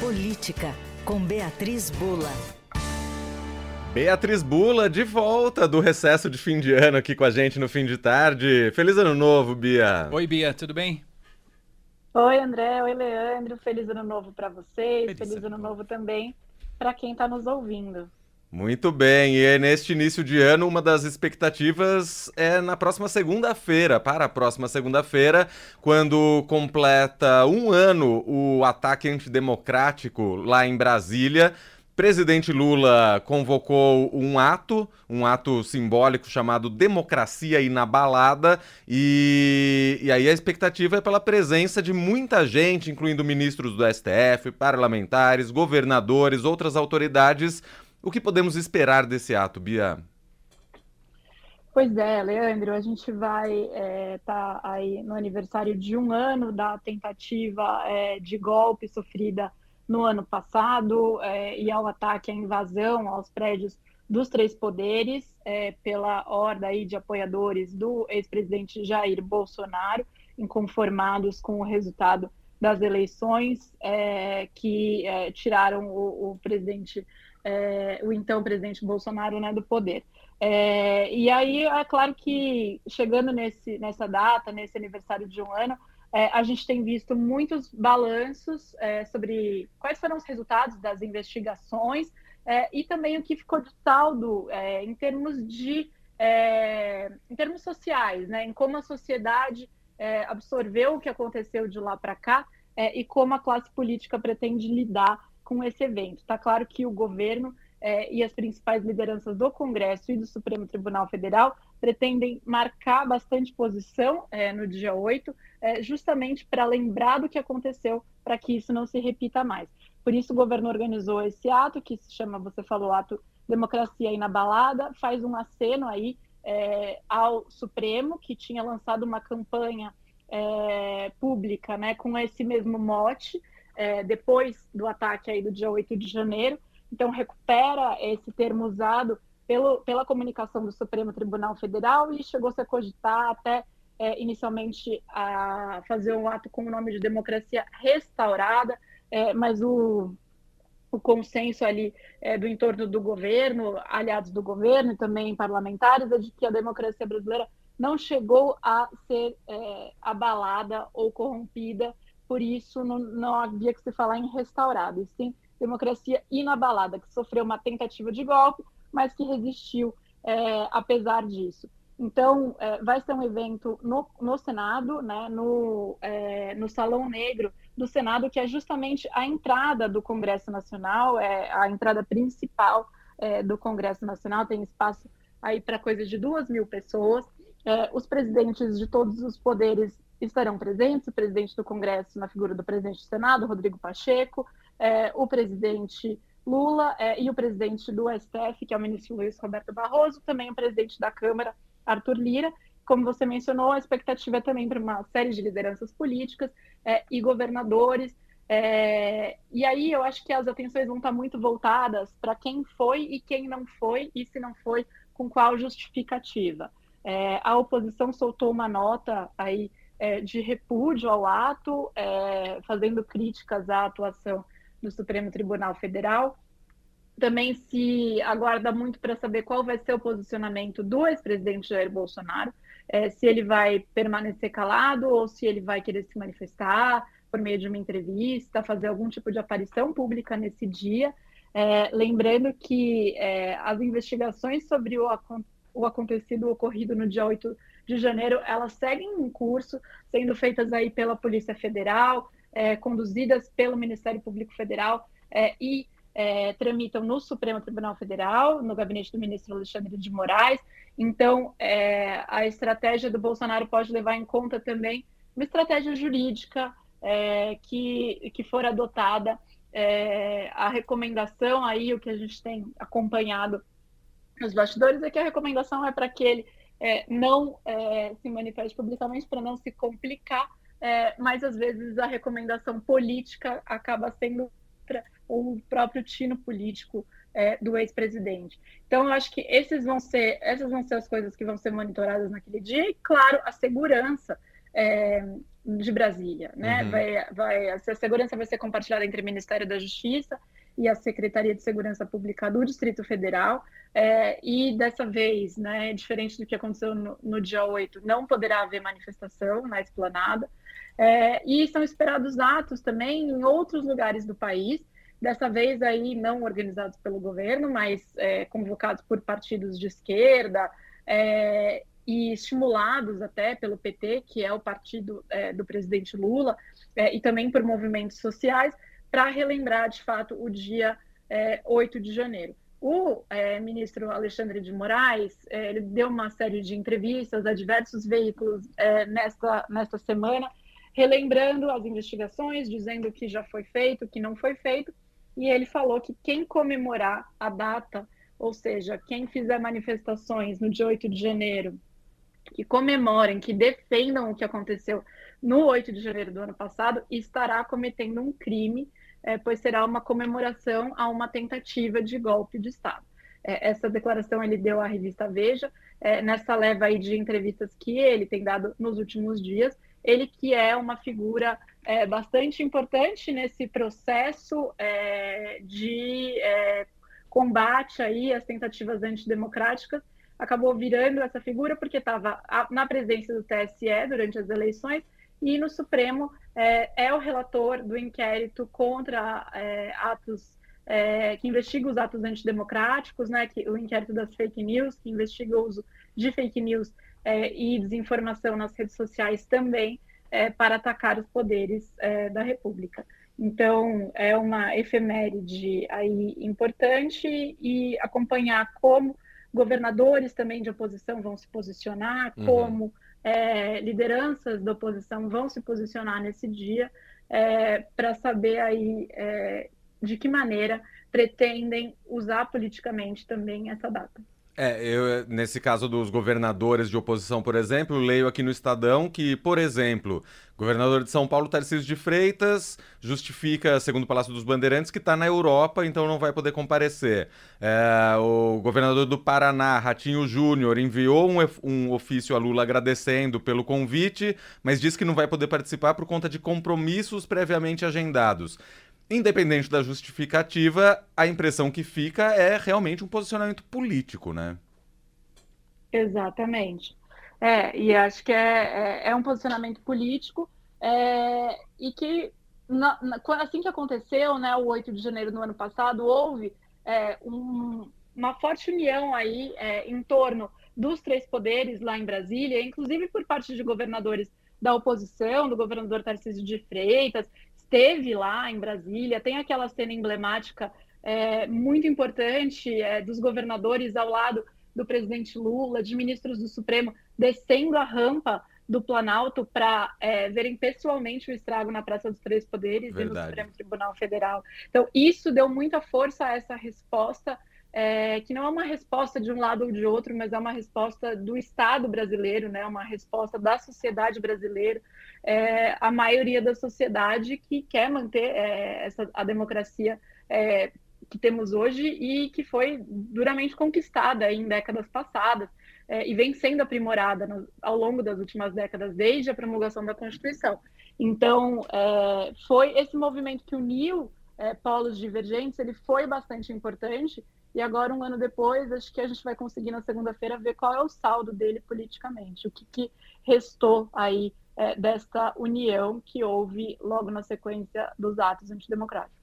Política, com Beatriz Bula. Beatriz Bula de volta do recesso de fim de ano aqui com a gente no fim de tarde. Feliz ano novo, Bia. Oi, Bia, tudo bem? Oi, André. Oi, Leandro. Feliz ano novo para vocês. Feliz, Feliz ano novo também para quem está nos ouvindo. Muito bem, e neste início de ano, uma das expectativas é na próxima segunda-feira, para a próxima segunda-feira, quando completa um ano o ataque antidemocrático lá em Brasília. Presidente Lula convocou um ato, um ato simbólico chamado Democracia Inabalada, e, e aí a expectativa é pela presença de muita gente, incluindo ministros do STF, parlamentares, governadores, outras autoridades o que podemos esperar desse ato, Bia? Pois é, Leandro, a gente vai estar é, tá aí no aniversário de um ano da tentativa é, de golpe sofrida no ano passado é, e ao ataque à invasão aos prédios dos três poderes é, pela horda aí de apoiadores do ex-presidente Jair Bolsonaro, inconformados com o resultado das eleições é, que é, tiraram o, o presidente é, o então presidente Bolsonaro né, do poder. É, e aí, é claro que chegando nesse, nessa data, nesse aniversário de um ano, é, a gente tem visto muitos balanços é, sobre quais foram os resultados das investigações é, e também o que ficou de saldo é, em termos de em termos sociais, né, em como a sociedade absorveu o que aconteceu de lá para cá e como a classe política pretende lidar com esse evento. Está claro que o governo é, e as principais lideranças do Congresso e do Supremo Tribunal Federal pretendem marcar bastante posição é, no dia 8, é, justamente para lembrar do que aconteceu, para que isso não se repita mais. Por isso, o governo organizou esse ato, que se chama, você falou, ato Democracia Inabalada, faz um aceno aí é, ao Supremo, que tinha lançado uma campanha é, pública né, com esse mesmo mote, é, depois do ataque aí do dia 8 de janeiro. Então, recupera esse termo usado pelo, pela comunicação do Supremo Tribunal Federal e chegou-se a cogitar até é, inicialmente a fazer um ato com o nome de democracia restaurada, é, mas o, o consenso ali é, do entorno do governo, aliados do governo e também parlamentares, é de que a democracia brasileira não chegou a ser é, abalada ou corrompida por isso não, não havia que se falar em restaurado, e sim democracia inabalada, que sofreu uma tentativa de golpe, mas que resistiu é, apesar disso. Então, é, vai ser um evento no, no Senado, né, no, é, no Salão Negro do Senado, que é justamente a entrada do Congresso Nacional, é a entrada principal é, do Congresso Nacional, tem espaço aí para coisa de duas mil pessoas. É, os presidentes de todos os poderes estarão presentes o presidente do Congresso, na figura do presidente do Senado, Rodrigo Pacheco, é, o presidente Lula é, e o presidente do STF, que é o ministro Luiz Roberto Barroso, também o presidente da Câmara, Arthur Lira. Como você mencionou, a expectativa é também para uma série de lideranças políticas é, e governadores. É, e aí eu acho que as atenções vão estar muito voltadas para quem foi e quem não foi, e se não foi, com qual justificativa. É, a oposição soltou uma nota aí é, de repúdio ao ato, é, fazendo críticas à atuação do Supremo Tribunal Federal. Também se aguarda muito para saber qual vai ser o posicionamento do ex-presidente Jair Bolsonaro, é, se ele vai permanecer calado ou se ele vai querer se manifestar por meio de uma entrevista, fazer algum tipo de aparição pública nesse dia. É, lembrando que é, as investigações sobre o, o acontecido ocorrido no dia 8 de janeiro, elas seguem em curso, sendo feitas aí pela Polícia Federal, é, conduzidas pelo Ministério Público Federal é, e é, tramitam no Supremo Tribunal Federal, no gabinete do ministro Alexandre de Moraes. Então, é, a estratégia do Bolsonaro pode levar em conta também uma estratégia jurídica é, que, que for adotada. É, a recomendação aí, o que a gente tem acompanhado nos bastidores, é que a recomendação é para que ele é, não é, se manifeste publicamente para não se complicar, é, mas às vezes a recomendação política acaba sendo o próprio tino político é, do ex-presidente. Então, eu acho que esses vão ser, essas vão ser as coisas que vão ser monitoradas naquele dia, e, claro, a segurança. É, de Brasília, né? Uhum. Vai, vai, essa segurança vai ser compartilhada entre o Ministério da Justiça e a Secretaria de Segurança Pública do Distrito Federal. É, e dessa vez, né, diferente do que aconteceu no, no dia 8, não poderá haver manifestação na esplanada. É, e são esperados atos também em outros lugares do país, dessa vez aí não organizados pelo governo, mas é, convocados por partidos de esquerda é, e estimulados até pelo PT, que é o partido é, do presidente Lula, é, e também por movimentos sociais, para relembrar de fato o dia 8 é, de janeiro. O é, ministro Alexandre de Moraes, ele deu uma série de entrevistas a diversos veículos nesta, nesta semana, relembrando as investigações, dizendo que já foi feito, que não foi feito, e ele falou que quem comemorar a data, ou seja, quem fizer manifestações no dia 8 de janeiro, que comemorem, que defendam o que aconteceu no 8 de janeiro do ano passado, estará cometendo um crime, é, pois será uma comemoração a uma tentativa de golpe de Estado. É, essa declaração ele deu à revista Veja, é, nessa leva aí de entrevistas que ele tem dado nos últimos dias, ele que é uma figura é, bastante importante nesse processo é, de é, combate aí às tentativas antidemocráticas, acabou virando essa figura porque estava na presença do TSE durante as eleições e no Supremo é, é o relator do inquérito contra é, atos é, que investiga os atos antidemocráticos, né, que, o inquérito das fake news, que investiga o uso de fake news é, e desinformação nas redes sociais também é, para atacar os poderes é, da República. Então, é uma efeméride aí importante e acompanhar como governadores também de oposição vão se posicionar, uhum. como é, lideranças da oposição vão se posicionar nesse dia, é, para saber aí é, de que maneira pretendem usar politicamente também essa data. É, eu, nesse caso dos governadores de oposição, por exemplo, leio aqui no Estadão que, por exemplo, governador de São Paulo, Tarcísio de Freitas, justifica, segundo o Palácio dos Bandeirantes, que está na Europa, então não vai poder comparecer. É, o governador do Paraná, Ratinho Júnior, enviou um, um ofício a Lula agradecendo pelo convite, mas disse que não vai poder participar por conta de compromissos previamente agendados. Independente da justificativa, a impressão que fica é realmente um posicionamento político, né? Exatamente. É, e acho que é, é, é um posicionamento político é, e que, na, na, assim que aconteceu, né, o 8 de janeiro do ano passado, houve é, um, uma forte união aí é, em torno dos três poderes lá em Brasília, inclusive por parte de governadores da oposição, do governador Tarcísio de Freitas, esteve lá em Brasília, tem aquela cena emblemática é, muito importante é, dos governadores ao lado do presidente Lula, de ministros do Supremo, descendo a rampa do Planalto para é, verem pessoalmente o estrago na Praça dos Três Poderes Verdade. e no Supremo Tribunal Federal. Então, isso deu muita força a essa resposta é, que não é uma resposta de um lado ou de outro, mas é uma resposta do Estado brasileiro, né? uma resposta da sociedade brasileira, é, a maioria da sociedade que quer manter é, essa, a democracia é, que temos hoje e que foi duramente conquistada em décadas passadas é, e vem sendo aprimorada no, ao longo das últimas décadas, desde a promulgação da Constituição. Então, é, foi esse movimento que uniu polos divergentes, ele foi bastante importante, e agora, um ano depois, acho que a gente vai conseguir na segunda-feira ver qual é o saldo dele politicamente, o que, que restou aí é, desta união que houve logo na sequência dos atos antidemocráticos.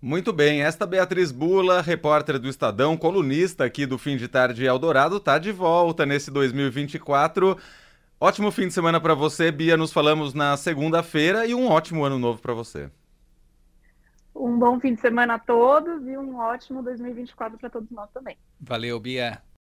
Muito bem, esta Beatriz Bula, repórter do Estadão, colunista aqui do Fim de Tarde Eldorado, está de volta nesse 2024. Ótimo fim de semana para você, Bia. Nos falamos na segunda-feira e um ótimo ano novo para você. Um bom fim de semana a todos e um ótimo 2024 para todos nós também. Valeu, Bia.